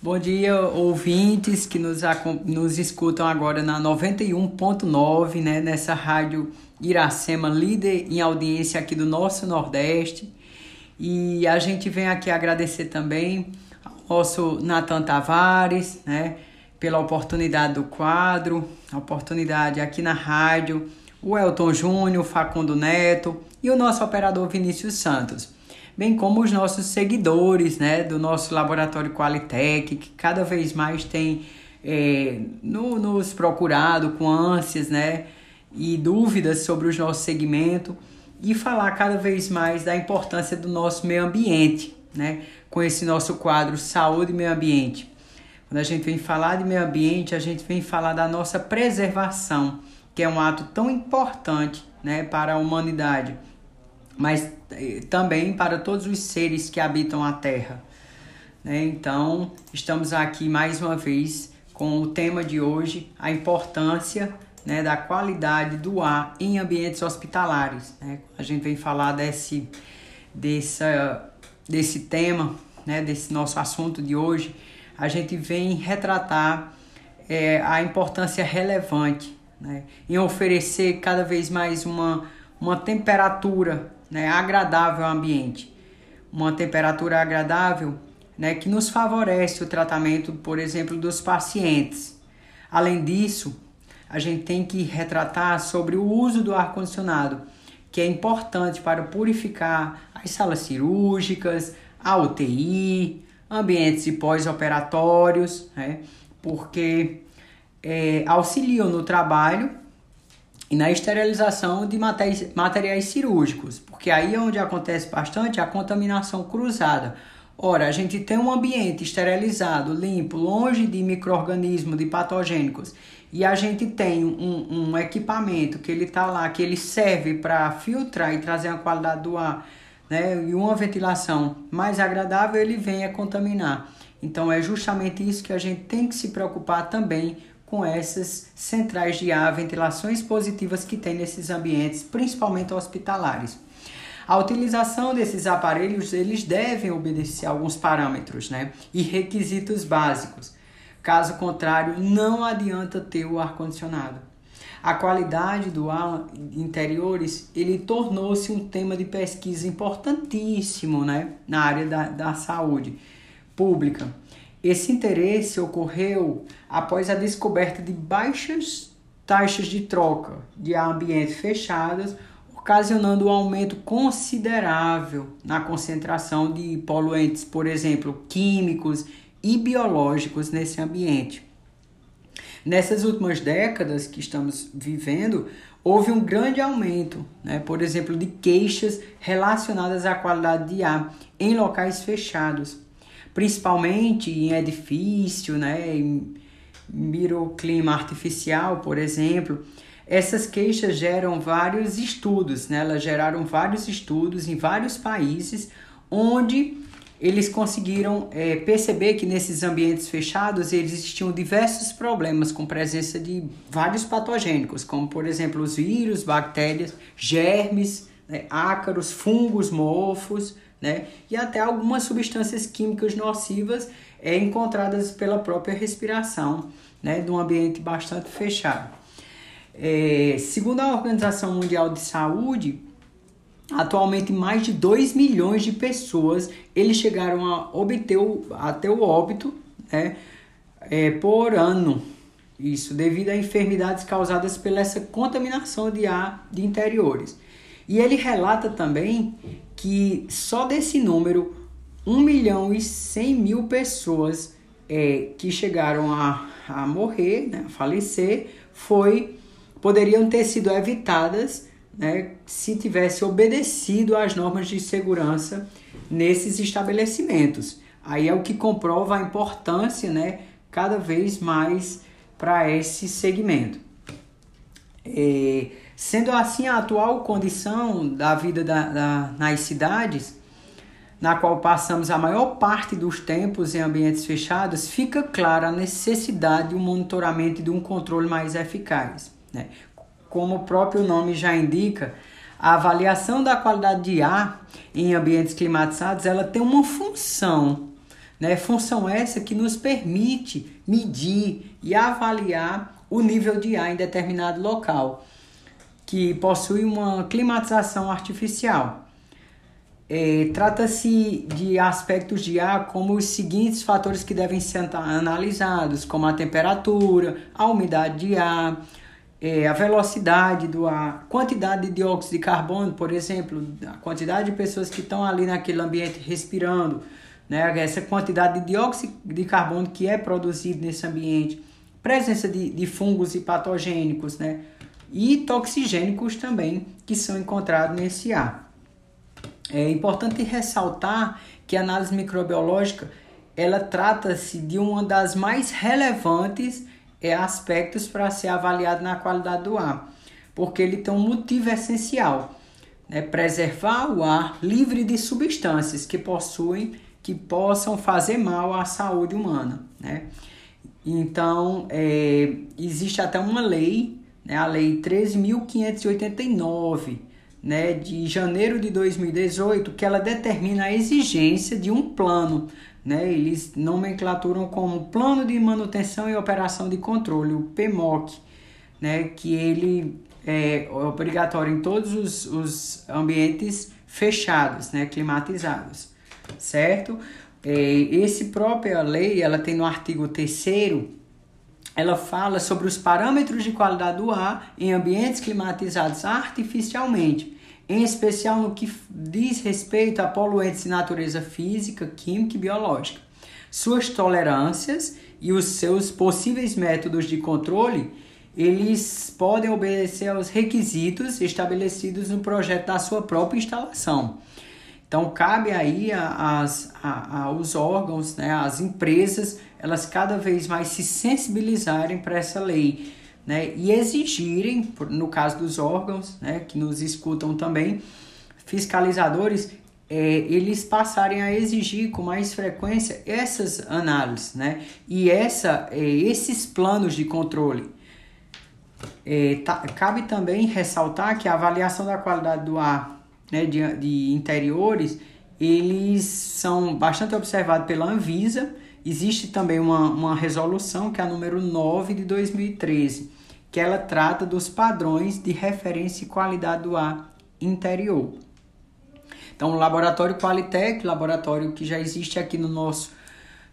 Bom dia, ouvintes que nos, nos escutam agora na 91.9, né, nessa rádio Iracema, líder em audiência aqui do nosso Nordeste. E a gente vem aqui agradecer também ao nosso Natan Tavares, né, pela oportunidade do quadro, a oportunidade aqui na rádio, o Elton Júnior, Facundo Neto e o nosso operador Vinícius Santos bem como os nossos seguidores né, do nosso laboratório Qualitec, que cada vez mais tem é, no, nos procurado com ânsias né, e dúvidas sobre o nosso segmento e falar cada vez mais da importância do nosso meio ambiente, né, com esse nosso quadro Saúde e Meio Ambiente. Quando a gente vem falar de meio ambiente, a gente vem falar da nossa preservação, que é um ato tão importante né, para a humanidade mas eh, também para todos os seres que habitam a Terra. Né? Então, estamos aqui mais uma vez com o tema de hoje, a importância né, da qualidade do ar em ambientes hospitalares. Né? A gente vem falar desse, desse tema, né, desse nosso assunto de hoje, a gente vem retratar é, a importância relevante né, em oferecer cada vez mais uma, uma temperatura né, agradável ao ambiente. Uma temperatura agradável né, que nos favorece o tratamento, por exemplo, dos pacientes. Além disso, a gente tem que retratar sobre o uso do ar-condicionado, que é importante para purificar as salas cirúrgicas, a UTI, ambientes pós-operatórios, né, porque é, auxiliam no trabalho e na esterilização de materiais cirúrgicos, porque aí é onde acontece bastante a contaminação cruzada. Ora, a gente tem um ambiente esterilizado, limpo, longe de micro-organismos, de patogênicos, e a gente tem um, um equipamento que ele está lá, que ele serve para filtrar e trazer a qualidade do ar, né? e uma ventilação mais agradável, ele vem a contaminar. Então é justamente isso que a gente tem que se preocupar também com essas centrais de ar, ventilações positivas que tem nesses ambientes, principalmente hospitalares. A utilização desses aparelhos, eles devem obedecer alguns parâmetros, né? E requisitos básicos. Caso contrário, não adianta ter o ar condicionado. A qualidade do ar interiores, ele tornou-se um tema de pesquisa importantíssimo, né, na área da, da saúde pública. Esse interesse ocorreu após a descoberta de baixas taxas de troca de ambientes fechados, ocasionando um aumento considerável na concentração de poluentes, por exemplo, químicos e biológicos nesse ambiente. Nessas últimas décadas que estamos vivendo, houve um grande aumento, né, por exemplo, de queixas relacionadas à qualidade de ar em locais fechados principalmente em edifício, né, em microclima artificial, por exemplo. Essas queixas geram vários estudos, né? elas geraram vários estudos em vários países onde eles conseguiram é, perceber que nesses ambientes fechados existiam diversos problemas com presença de vários patogênicos, como por exemplo os vírus, bactérias, germes, né, ácaros, fungos, mofos, né? E até algumas substâncias químicas nocivas é, encontradas pela própria respiração, né? De um ambiente bastante fechado. É, segundo a Organização Mundial de Saúde, atualmente mais de 2 milhões de pessoas eles chegaram a obter o, até o óbito né? É, por ano. Isso devido a enfermidades causadas pela essa contaminação de ar de interiores. E ele relata também que só desse número, 1 milhão e 100 mil pessoas é, que chegaram a, a morrer, né, a falecer, foi, poderiam ter sido evitadas né, se tivesse obedecido às normas de segurança nesses estabelecimentos. Aí é o que comprova a importância né, cada vez mais para esse segmento. É, Sendo assim, a atual condição da vida da, da, nas cidades, na qual passamos a maior parte dos tempos em ambientes fechados, fica clara a necessidade de um monitoramento e de um controle mais eficaz. Né? Como o próprio nome já indica, a avaliação da qualidade de ar em ambientes climatizados ela tem uma função Né? Função essa que nos permite medir e avaliar o nível de ar em determinado local, que possui uma climatização artificial. É, Trata-se de aspectos de ar como os seguintes fatores que devem ser analisados, como a temperatura, a umidade de ar, é, a velocidade do ar, quantidade de dióxido de carbono, por exemplo, a quantidade de pessoas que estão ali naquele ambiente respirando, né, essa quantidade de dióxido de carbono que é produzido nesse ambiente, presença de, de fungos e patogênicos, né, e toxigênicos também que são encontrados nesse ar. É importante ressaltar que a análise microbiológica ela trata-se de uma das mais relevantes é, aspectos para ser avaliado na qualidade do ar, porque ele tem um motivo essencial, né? preservar o ar livre de substâncias que possuem que possam fazer mal à saúde humana, né? Então, é, existe até uma lei, né, a Lei 13.589, né, de janeiro de 2018, que ela determina a exigência de um plano. Né, eles nomenclaturam como Plano de Manutenção e Operação de Controle, o PMOC, né, que ele é obrigatório em todos os, os ambientes fechados, né, climatizados, certo? É, esse própria lei, ela tem no artigo 3 ela fala sobre os parâmetros de qualidade do ar em ambientes climatizados artificialmente, em especial no que diz respeito a poluentes de natureza física, química e biológica. Suas tolerâncias e os seus possíveis métodos de controle, eles podem obedecer aos requisitos estabelecidos no projeto da sua própria instalação. Então cabe aí as, a, aos órgãos, né, às empresas, elas cada vez mais se sensibilizarem para essa lei né, e exigirem, no caso dos órgãos né, que nos escutam também, fiscalizadores, é, eles passarem a exigir com mais frequência essas análises né, e essa, é, esses planos de controle. É, tá, cabe também ressaltar que a avaliação da qualidade do ar né, de, de interiores, eles são bastante observados pela Anvisa. Existe também uma, uma resolução, que é a número 9 de 2013, que ela trata dos padrões de referência e qualidade do ar interior. Então, o Laboratório Qualitec, laboratório que já existe aqui no nosso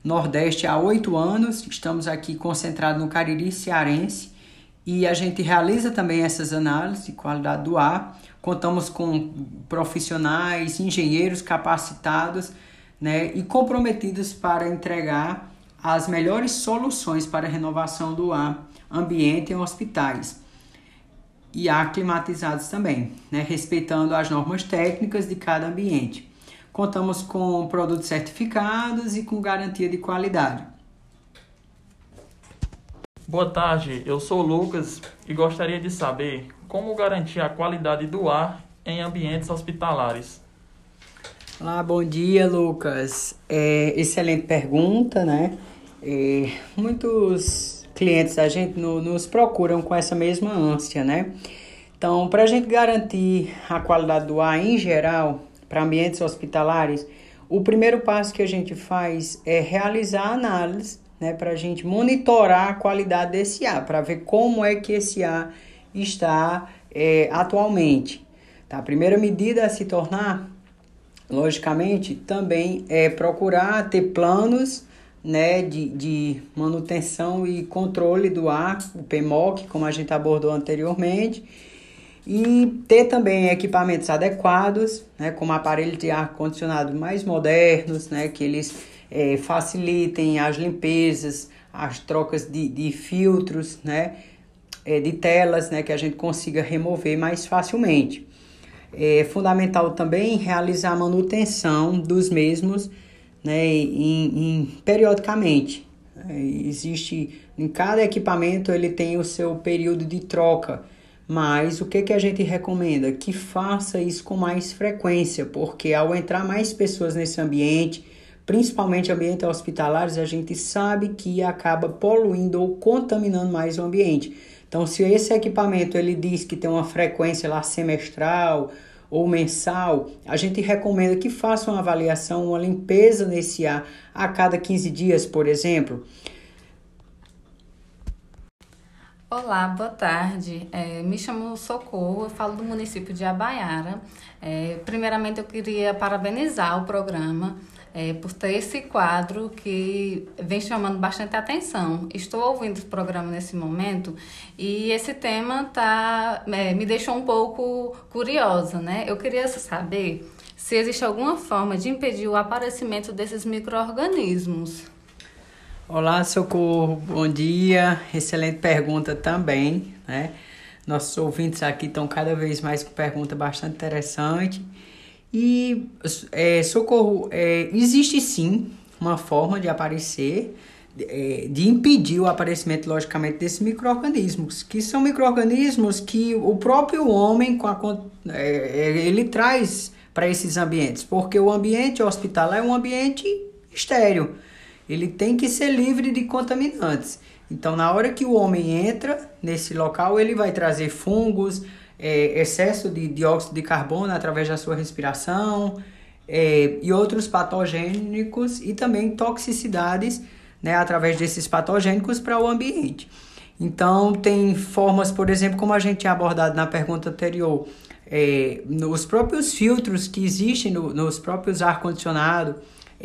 Nordeste há oito anos, estamos aqui concentrados no Cariri Cearense e a gente realiza também essas análises de qualidade do ar Contamos com profissionais, engenheiros capacitados né, e comprometidos para entregar as melhores soluções para a renovação do ar ambiente em hospitais e ar climatizados também, né, respeitando as normas técnicas de cada ambiente. Contamos com produtos certificados e com garantia de qualidade. Boa tarde, eu sou o Lucas e gostaria de saber como garantir a qualidade do ar em ambientes hospitalares. Olá, bom dia, Lucas. É, excelente pergunta, né? É, muitos clientes da gente no, nos procuram com essa mesma ânsia, né? Então, para a gente garantir a qualidade do ar em geral para ambientes hospitalares, o primeiro passo que a gente faz é realizar análise né, para a gente monitorar a qualidade desse ar, para ver como é que esse ar está é, atualmente. Tá? A primeira medida a se tornar, logicamente, também é procurar ter planos né, de, de manutenção e controle do ar, o PMOC, como a gente abordou anteriormente, e ter também equipamentos adequados, né, como aparelhos de ar condicionado mais modernos, né, que eles é, facilitem as limpezas, as trocas de, de filtros, né, é, de telas, né, que a gente consiga remover mais facilmente. É fundamental também realizar a manutenção dos mesmos né, em, em periodicamente. É, existe em cada equipamento ele tem o seu período de troca, mas o que, que a gente recomenda? Que faça isso com mais frequência, porque ao entrar mais pessoas nesse ambiente, principalmente ambientes hospitalares, a gente sabe que acaba poluindo ou contaminando mais o ambiente. Então, se esse equipamento ele diz que tem uma frequência lá semestral ou mensal, a gente recomenda que faça uma avaliação, uma limpeza nesse ar a cada 15 dias, por exemplo. Olá, boa tarde. É, me chamo Socorro, eu falo do município de Abaiara. É, primeiramente, eu queria parabenizar o programa é, por ter esse quadro que vem chamando bastante atenção. Estou ouvindo o programa nesse momento e esse tema tá, é, me deixou um pouco curiosa, né? Eu queria saber se existe alguma forma de impedir o aparecimento desses micro-organismos. Olá, Socorro, bom dia. Excelente pergunta também, né? Nossos ouvintes aqui estão cada vez mais com pergunta bastante interessante. E, é, Socorro, é, existe sim uma forma de aparecer, é, de impedir o aparecimento, logicamente, desses micro-organismos, que são micro-organismos que o próprio homem, com a, é, é, ele traz para esses ambientes, porque o ambiente hospitalar é um ambiente estéreo ele tem que ser livre de contaminantes. Então, na hora que o homem entra nesse local, ele vai trazer fungos, é, excesso de dióxido de carbono através da sua respiração é, e outros patogênicos e também toxicidades né, através desses patogênicos para o ambiente. Então, tem formas, por exemplo, como a gente tinha abordado na pergunta anterior, é, nos próprios filtros que existem no, nos próprios ar-condicionado,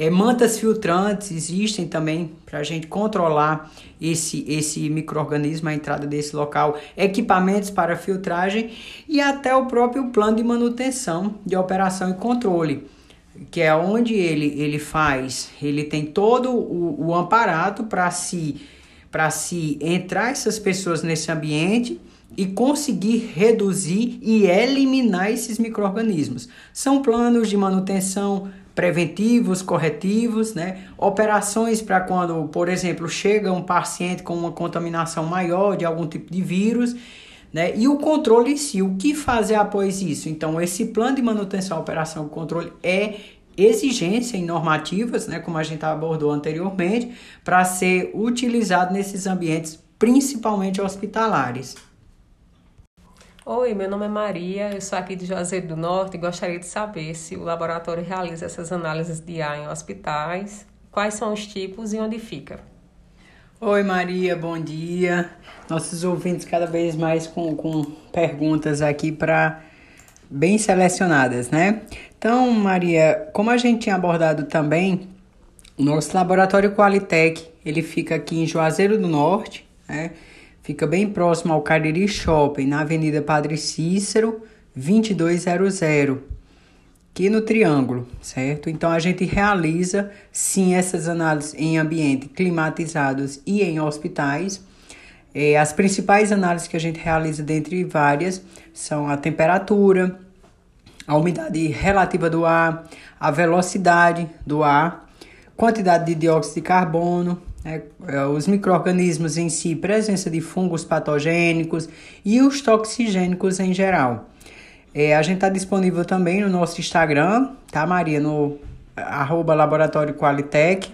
é, mantas filtrantes existem também para a gente controlar esse, esse microorganismo, a entrada desse local, equipamentos para filtragem e até o próprio plano de manutenção de operação e controle, que é onde ele, ele faz, ele tem todo o, o para se, se entrar essas pessoas nesse ambiente e conseguir reduzir e eliminar esses micro-organismos. São planos de manutenção, preventivos, corretivos, né? Operações para quando, por exemplo, chega um paciente com uma contaminação maior de algum tipo de vírus, né? E o controle em si, o que fazer após isso? Então, esse plano de manutenção, operação, controle é exigência em normativas, né, como a gente abordou anteriormente, para ser utilizado nesses ambientes, principalmente hospitalares. Oi, meu nome é Maria, eu sou aqui de Juazeiro do Norte e gostaria de saber se o laboratório realiza essas análises de ar em hospitais, quais são os tipos e onde fica. Oi Maria, bom dia. Nossos ouvintes cada vez mais com, com perguntas aqui para bem selecionadas, né? Então, Maria, como a gente tinha abordado também, nosso laboratório Qualitec, ele fica aqui em Juazeiro do Norte, né? Fica bem próximo ao Cariri Shopping, na Avenida Padre Cícero, 2200, aqui no Triângulo, certo? Então a gente realiza sim essas análises em ambiente climatizados e em hospitais. É, as principais análises que a gente realiza, dentre várias, são a temperatura, a umidade relativa do ar, a velocidade do ar, quantidade de dióxido de carbono, os micro-organismos em si, presença de fungos patogênicos e os toxigênicos em geral. É, a gente está disponível também no nosso Instagram, tá, Maria? No arroba Laboratório Qualitec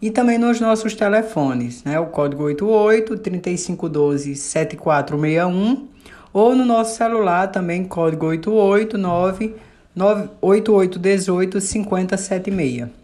e também nos nossos telefones, né? O código 88 3512 7461 ou no nosso celular também, código 889 8818 5076.